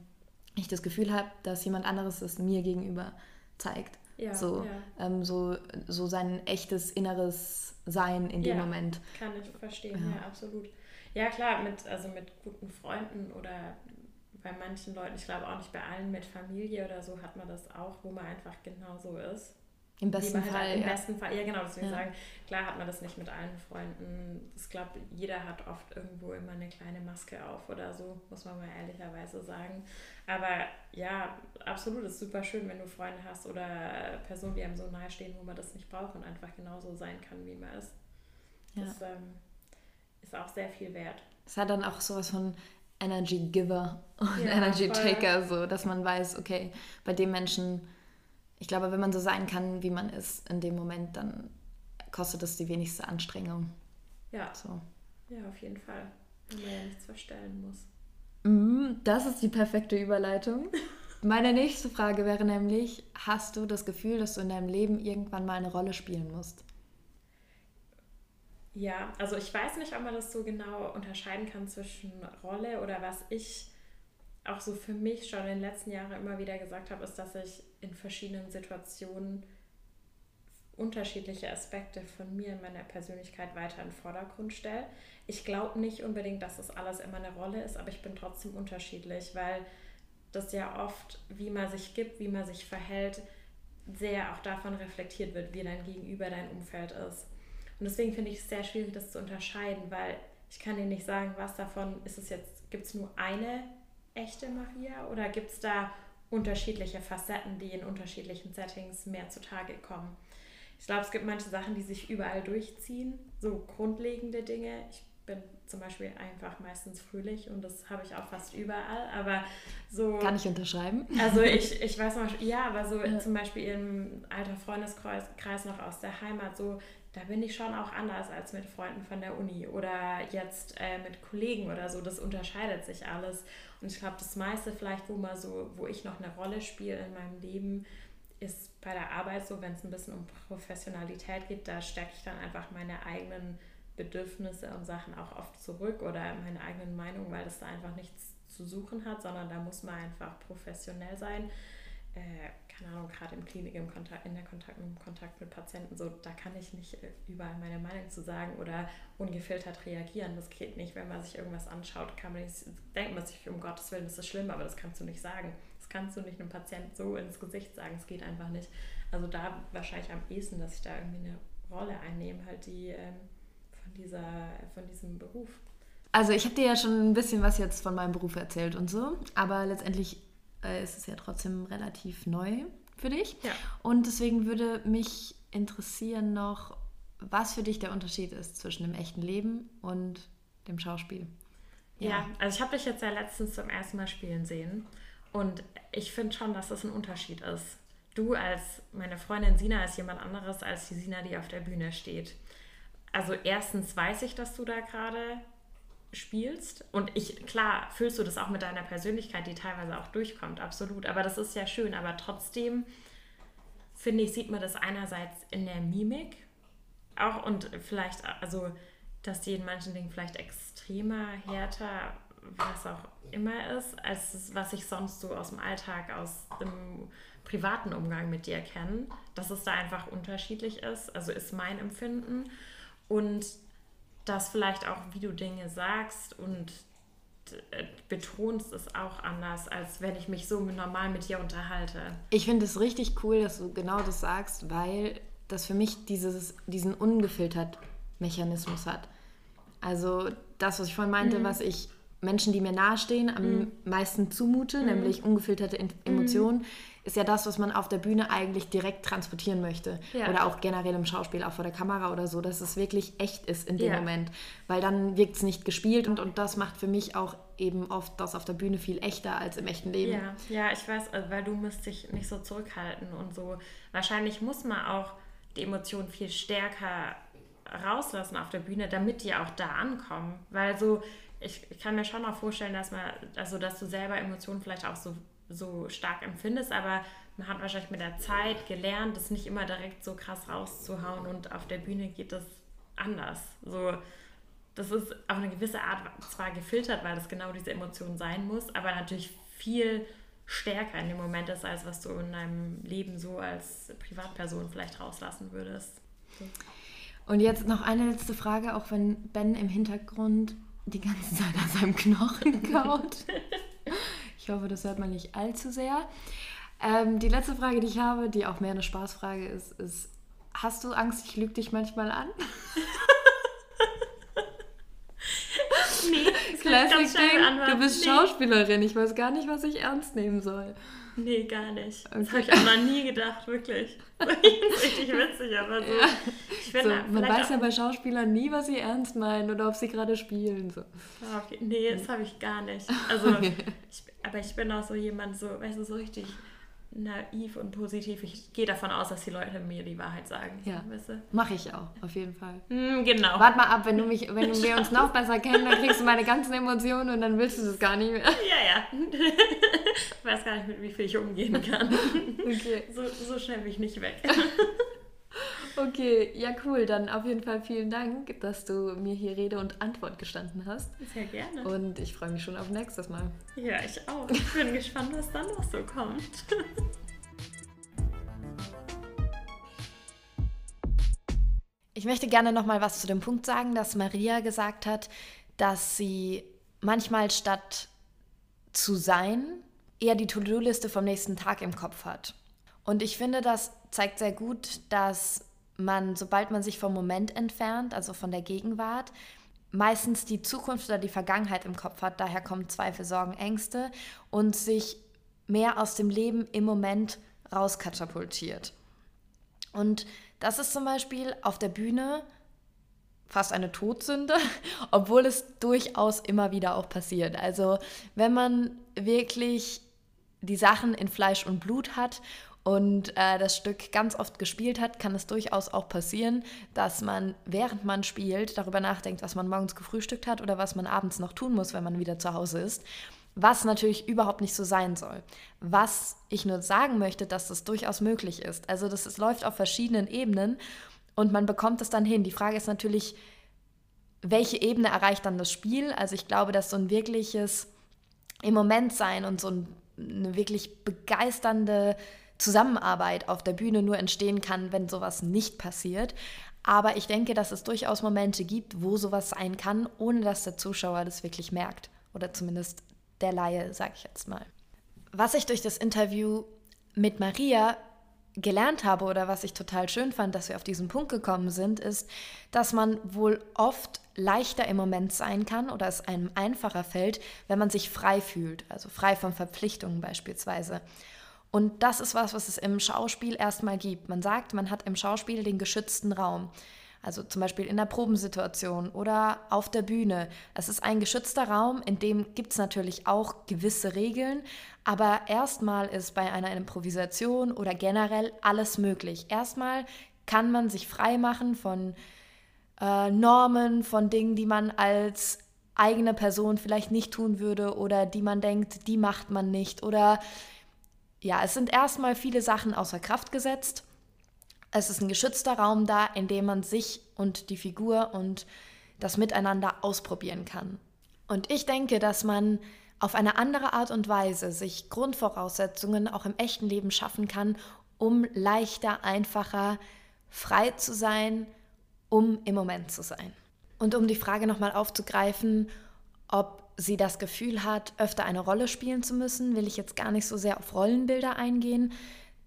ich das Gefühl habe, dass jemand anderes es mir gegenüber zeigt. Ja, so, ja. Ähm, so, so sein echtes inneres Sein in dem ja, Moment. Kann ich verstehen, ja. absolut. Ja, klar, mit, also mit guten Freunden oder bei manchen Leuten, ich glaube auch nicht bei allen, mit Familie oder so hat man das auch, wo man einfach genau so ist. Im besten halt Fall. Im ja. besten Fall, ja genau, deswegen ja. sagen, klar hat man das nicht mit allen Freunden. Ich glaube, jeder hat oft irgendwo immer eine kleine Maske auf oder so, muss man mal ehrlicherweise sagen. Aber ja, absolut, ist super schön, wenn du Freunde hast oder Personen, die einem so nahe stehen, wo man das nicht braucht und einfach genauso sein kann, wie man ist. Ja. Das ähm, ist auch sehr viel wert. Es hat dann auch sowas von Energy Giver und Energy Taker, so, dass man weiß, okay, bei dem Menschen, ich glaube, wenn man so sein kann, wie man ist in dem Moment, dann kostet das die wenigste Anstrengung. Ja. So. Ja, auf jeden Fall. Wenn man ja nichts verstellen muss. Mm, das ist die perfekte Überleitung. Meine nächste Frage wäre nämlich, hast du das Gefühl, dass du in deinem Leben irgendwann mal eine Rolle spielen musst? Ja, also ich weiß nicht, ob man das so genau unterscheiden kann zwischen Rolle oder was ich auch so für mich schon in den letzten Jahren immer wieder gesagt habe, ist, dass ich in verschiedenen Situationen unterschiedliche Aspekte von mir und meiner Persönlichkeit weiter in den Vordergrund stelle. Ich glaube nicht unbedingt, dass das alles immer eine Rolle ist, aber ich bin trotzdem unterschiedlich, weil das ja oft, wie man sich gibt, wie man sich verhält, sehr auch davon reflektiert wird, wie dein Gegenüber, dein Umfeld ist. Und deswegen finde ich es sehr schwierig, das zu unterscheiden, weil ich kann dir nicht sagen, was davon ist es jetzt, gibt es nur eine echte Maria oder gibt es da unterschiedliche Facetten, die in unterschiedlichen Settings mehr zutage kommen? Ich glaube, es gibt manche Sachen, die sich überall durchziehen, so grundlegende Dinge. Ich bin zum Beispiel einfach meistens fröhlich und das habe ich auch fast überall, aber so... Kann ich unterschreiben? Also ich, ich weiß noch, ja, aber so ja. zum Beispiel im alter Freundeskreis noch aus der Heimat, so da bin ich schon auch anders als mit Freunden von der Uni oder jetzt äh, mit Kollegen oder so. Das unterscheidet sich alles. Und ich glaube, das meiste vielleicht, wo man so, wo ich noch eine Rolle spiele in meinem Leben, ist bei der Arbeit so, wenn es ein bisschen um Professionalität geht, da stecke ich dann einfach meine eigenen Bedürfnisse und Sachen auch oft zurück oder meine eigenen Meinungen, weil das da einfach nichts zu suchen hat, sondern da muss man einfach professionell sein. Äh, keine Ahnung, gerade im Klinik, im Kontakt, in der Kontakt, im Kontakt mit Patienten, so, da kann ich nicht äh, überall meine Meinung zu sagen oder ungefiltert reagieren. Das geht nicht. Wenn man sich irgendwas anschaut, kann man nicht denken, man sich, um Gottes Willen, das ist schlimm, aber das kannst du nicht sagen. Das kannst du nicht einem Patienten so ins Gesicht sagen. Es geht einfach nicht. Also da wahrscheinlich am ehesten, dass ich da irgendwie eine Rolle einnehme, halt die ähm, von, dieser, von diesem Beruf. Also ich habe dir ja schon ein bisschen was jetzt von meinem Beruf erzählt und so, aber letztendlich äh, ist es ja trotzdem relativ neu für dich. Ja. Und deswegen würde mich interessieren noch, was für dich der Unterschied ist zwischen dem echten Leben und dem Schauspiel. Ja, ja also ich habe dich jetzt ja letztens zum ersten Mal spielen sehen und ich finde schon, dass das ein Unterschied ist. Du als meine Freundin Sina ist jemand anderes als die Sina, die auf der Bühne steht. Also erstens weiß ich, dass du da gerade spielst. Und ich, klar, fühlst du das auch mit deiner Persönlichkeit, die teilweise auch durchkommt, absolut. Aber das ist ja schön. Aber trotzdem, finde ich, sieht man das einerseits in der Mimik auch und vielleicht, also, dass die in manchen Dingen vielleicht extremer, härter, was auch immer ist, als was ich sonst so aus dem Alltag, aus dem privaten Umgang mit dir kenne. Dass es da einfach unterschiedlich ist, also ist mein Empfinden. Und dass vielleicht auch, wie du Dinge sagst und äh, betonst es auch anders, als wenn ich mich so normal mit dir unterhalte. Ich finde es richtig cool, dass du genau das sagst, weil das für mich dieses, diesen ungefiltert Mechanismus hat. Also das, was ich vorhin meinte, mhm. was ich Menschen, die mir nahestehen, am mhm. meisten zumute, mhm. nämlich ungefilterte mhm. Emotionen, ist ja das, was man auf der Bühne eigentlich direkt transportieren möchte. Ja. Oder auch generell im Schauspiel, auch vor der Kamera oder so, dass es wirklich echt ist in dem ja. Moment. Weil dann wirkt es nicht gespielt und, und das macht für mich auch eben oft das auf der Bühne viel echter als im echten Leben. Ja, ja ich weiß, also, weil du musst dich nicht so zurückhalten und so. Wahrscheinlich muss man auch die Emotionen viel stärker rauslassen auf der Bühne, damit die auch da ankommen. Weil so, ich, ich kann mir schon auch vorstellen, dass man, also dass du selber Emotionen vielleicht auch so so stark empfindest, aber man hat wahrscheinlich mit der Zeit gelernt, das nicht immer direkt so krass rauszuhauen und auf der Bühne geht das anders. So, das ist auf eine gewisse Art zwar gefiltert, weil das genau diese Emotion sein muss, aber natürlich viel stärker in dem Moment ist, als was du in deinem Leben so als Privatperson vielleicht rauslassen würdest. So. Und jetzt noch eine letzte Frage, auch wenn Ben im Hintergrund die ganze Zeit an seinem Knochen kaut. Ich hoffe, das hört man nicht allzu sehr. Ähm, die letzte Frage, die ich habe, die auch mehr eine Spaßfrage ist, ist, hast du Angst, ich lüge dich manchmal an? Nee, Classic Ding, du bist nee. Schauspielerin, ich weiß gar nicht, was ich ernst nehmen soll. Nee, gar nicht. Okay. Das habe ich auch noch nie gedacht, wirklich. Richtig witzig, aber so. Ja. So man weiß ja bei Schauspielern nie, was sie ernst meinen oder ob sie gerade spielen. So. Ah, okay. Nee, das habe ich gar nicht. Also, okay. ich, aber ich bin auch so jemand, so, weißt du, so richtig naiv und positiv. Ich gehe davon aus, dass die Leute mir die Wahrheit sagen. Ja, mache ich auch, auf jeden Fall. Mm, genau. Warte mal ab, wenn du mich, wenn wir uns noch besser kennen, dann kriegst du meine ganzen Emotionen und dann willst du das gar nicht mehr. Ja, ja. Ich weiß gar nicht, mit wie viel ich umgehen kann. Okay. So, so schnell bin ich nicht weg. Okay, ja cool. Dann auf jeden Fall vielen Dank, dass du mir hier Rede und Antwort gestanden hast. Sehr gerne. Und ich freue mich schon auf nächstes Mal. Ja, ich auch. Ich bin gespannt, was dann noch so kommt. Ich möchte gerne noch mal was zu dem Punkt sagen, dass Maria gesagt hat, dass sie manchmal statt zu sein eher die To-Do-Liste vom nächsten Tag im Kopf hat. Und ich finde, das zeigt sehr gut, dass man, sobald man sich vom Moment entfernt, also von der Gegenwart, meistens die Zukunft oder die Vergangenheit im Kopf hat. Daher kommen Zweifel, Sorgen, Ängste und sich mehr aus dem Leben im Moment rauskatapultiert. Und das ist zum Beispiel auf der Bühne fast eine Todsünde, obwohl es durchaus immer wieder auch passiert. Also wenn man wirklich die Sachen in Fleisch und Blut hat und äh, das Stück ganz oft gespielt hat, kann es durchaus auch passieren, dass man, während man spielt, darüber nachdenkt, was man morgens gefrühstückt hat oder was man abends noch tun muss, wenn man wieder zu Hause ist. Was natürlich überhaupt nicht so sein soll. Was ich nur sagen möchte, dass das durchaus möglich ist. Also das ist, läuft auf verschiedenen Ebenen und man bekommt es dann hin. Die Frage ist natürlich, welche Ebene erreicht dann das Spiel? Also ich glaube, dass so ein wirkliches im Moment sein und so ein, eine wirklich begeisternde Zusammenarbeit auf der Bühne nur entstehen kann, wenn sowas nicht passiert. Aber ich denke, dass es durchaus Momente gibt, wo sowas sein kann, ohne dass der Zuschauer das wirklich merkt. Oder zumindest der Laie, sage ich jetzt mal. Was ich durch das Interview mit Maria gelernt habe oder was ich total schön fand, dass wir auf diesen Punkt gekommen sind, ist, dass man wohl oft leichter im Moment sein kann oder es einem einfacher fällt, wenn man sich frei fühlt, also frei von Verpflichtungen beispielsweise. Und das ist was, was es im Schauspiel erstmal gibt. Man sagt, man hat im Schauspiel den geschützten Raum. Also zum Beispiel in der Probensituation oder auf der Bühne. Es ist ein geschützter Raum, in dem gibt es natürlich auch gewisse Regeln, aber erstmal ist bei einer Improvisation oder generell alles möglich. Erstmal kann man sich frei machen von äh, Normen, von Dingen, die man als eigene Person vielleicht nicht tun würde oder die man denkt, die macht man nicht oder ja, es sind erstmal viele Sachen außer Kraft gesetzt. Es ist ein geschützter Raum da, in dem man sich und die Figur und das Miteinander ausprobieren kann. Und ich denke, dass man auf eine andere Art und Weise sich Grundvoraussetzungen auch im echten Leben schaffen kann, um leichter, einfacher, frei zu sein, um im Moment zu sein. Und um die Frage nochmal aufzugreifen, ob sie das Gefühl hat, öfter eine Rolle spielen zu müssen, will ich jetzt gar nicht so sehr auf Rollenbilder eingehen.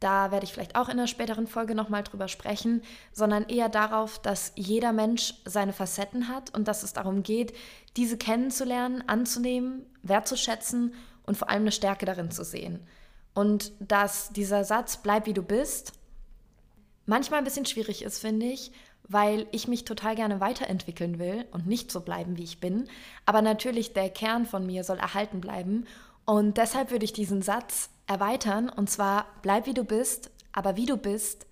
Da werde ich vielleicht auch in einer späteren Folge nochmal drüber sprechen, sondern eher darauf, dass jeder Mensch seine Facetten hat und dass es darum geht, diese kennenzulernen, anzunehmen, wertzuschätzen und vor allem eine Stärke darin zu sehen. Und dass dieser Satz, bleib wie du bist, manchmal ein bisschen schwierig ist, finde ich, weil ich mich total gerne weiterentwickeln will und nicht so bleiben, wie ich bin. Aber natürlich der Kern von mir soll erhalten bleiben. Und deshalb würde ich diesen Satz erweitern und zwar bleib wie du bist, aber wie du bist,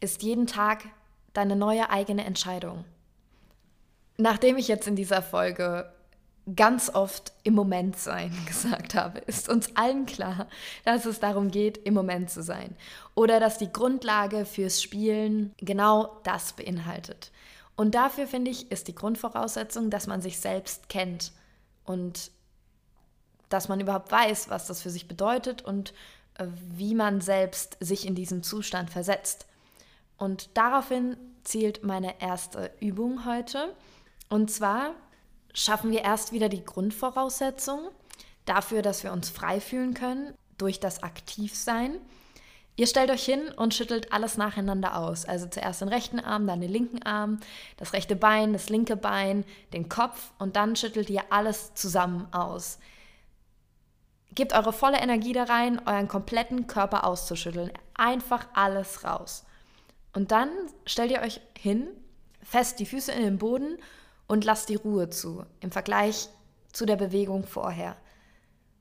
ist jeden Tag deine neue eigene Entscheidung. Nachdem ich jetzt in dieser Folge ganz oft im Moment sein gesagt habe, ist uns allen klar, dass es darum geht, im Moment zu sein. Oder dass die Grundlage fürs Spielen genau das beinhaltet. Und dafür finde ich, ist die Grundvoraussetzung, dass man sich selbst kennt und dass man überhaupt weiß, was das für sich bedeutet und äh, wie man selbst sich in diesen Zustand versetzt. Und daraufhin zielt meine erste Übung heute. Und zwar schaffen wir erst wieder die Grundvoraussetzung dafür, dass wir uns frei fühlen können durch das Aktivsein. Ihr stellt euch hin und schüttelt alles nacheinander aus. Also zuerst den rechten Arm, dann den linken Arm, das rechte Bein, das linke Bein, den Kopf und dann schüttelt ihr alles zusammen aus. Gebt eure volle Energie da rein, euren kompletten Körper auszuschütteln. Einfach alles raus. Und dann stellt ihr euch hin, fest die Füße in den Boden und lasst die Ruhe zu im Vergleich zu der Bewegung vorher.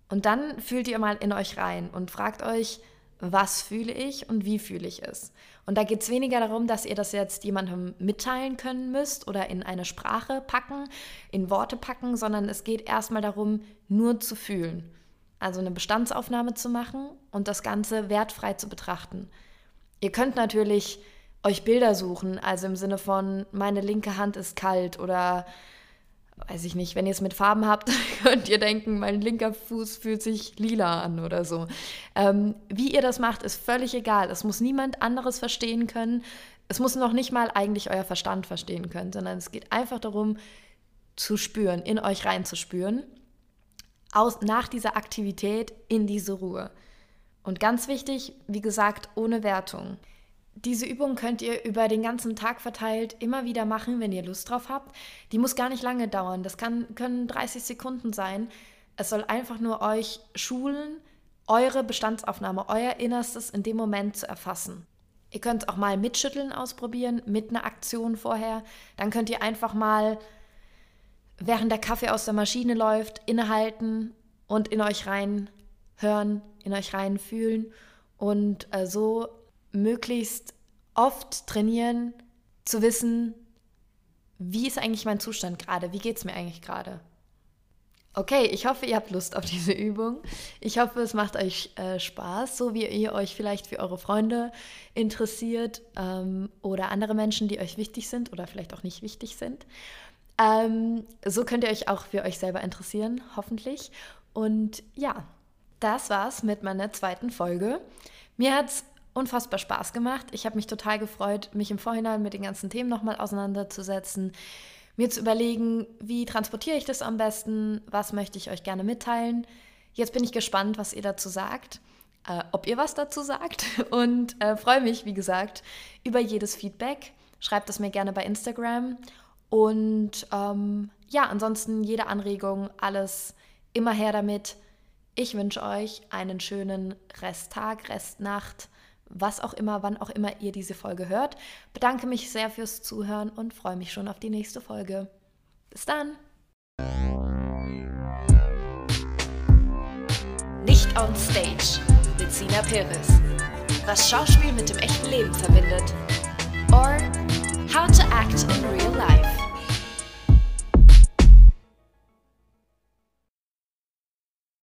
Und dann fühlt ihr mal in euch rein und fragt euch, was fühle ich und wie fühle ich es. Und da geht es weniger darum, dass ihr das jetzt jemandem mitteilen können müsst oder in eine Sprache packen, in Worte packen, sondern es geht erstmal darum, nur zu fühlen also eine Bestandsaufnahme zu machen und das Ganze wertfrei zu betrachten. Ihr könnt natürlich euch Bilder suchen, also im Sinne von, meine linke Hand ist kalt oder weiß ich nicht, wenn ihr es mit Farben habt, könnt ihr denken, mein linker Fuß fühlt sich lila an oder so. Ähm, wie ihr das macht, ist völlig egal. Es muss niemand anderes verstehen können. Es muss noch nicht mal eigentlich euer Verstand verstehen können, sondern es geht einfach darum, zu spüren, in euch reinzuspüren aus, nach dieser Aktivität in diese Ruhe. Und ganz wichtig, wie gesagt, ohne Wertung. Diese Übung könnt ihr über den ganzen Tag verteilt immer wieder machen, wenn ihr Lust drauf habt. Die muss gar nicht lange dauern. Das kann, können 30 Sekunden sein. Es soll einfach nur euch schulen, eure Bestandsaufnahme, euer Innerstes in dem Moment zu erfassen. Ihr könnt auch mal mitschütteln ausprobieren, mit einer Aktion vorher. Dann könnt ihr einfach mal während der Kaffee aus der Maschine läuft, innehalten und in euch rein hören, in euch rein fühlen und äh, so möglichst oft trainieren, zu wissen, wie ist eigentlich mein Zustand gerade, wie geht es mir eigentlich gerade. Okay, ich hoffe, ihr habt Lust auf diese Übung. Ich hoffe, es macht euch äh, Spaß, so wie ihr euch vielleicht für eure Freunde interessiert ähm, oder andere Menschen, die euch wichtig sind oder vielleicht auch nicht wichtig sind. Ähm, so könnt ihr euch auch für euch selber interessieren, hoffentlich. Und ja, das war's mit meiner zweiten Folge. Mir hat's unfassbar Spaß gemacht. Ich habe mich total gefreut, mich im Vorhinein mit den ganzen Themen nochmal auseinanderzusetzen, mir zu überlegen, wie transportiere ich das am besten, was möchte ich euch gerne mitteilen. Jetzt bin ich gespannt, was ihr dazu sagt, äh, ob ihr was dazu sagt und äh, freue mich, wie gesagt, über jedes Feedback. Schreibt es mir gerne bei Instagram und ähm, ja, ansonsten jede Anregung, alles immer her damit. Ich wünsche euch einen schönen Resttag, Restnacht, was auch immer, wann auch immer ihr diese Folge hört. Bedanke mich sehr fürs Zuhören und freue mich schon auf die nächste Folge. Bis dann! Nicht on Stage mit Sina Perez. Was Schauspiel mit dem echten Leben verbindet. Or How to Act in Real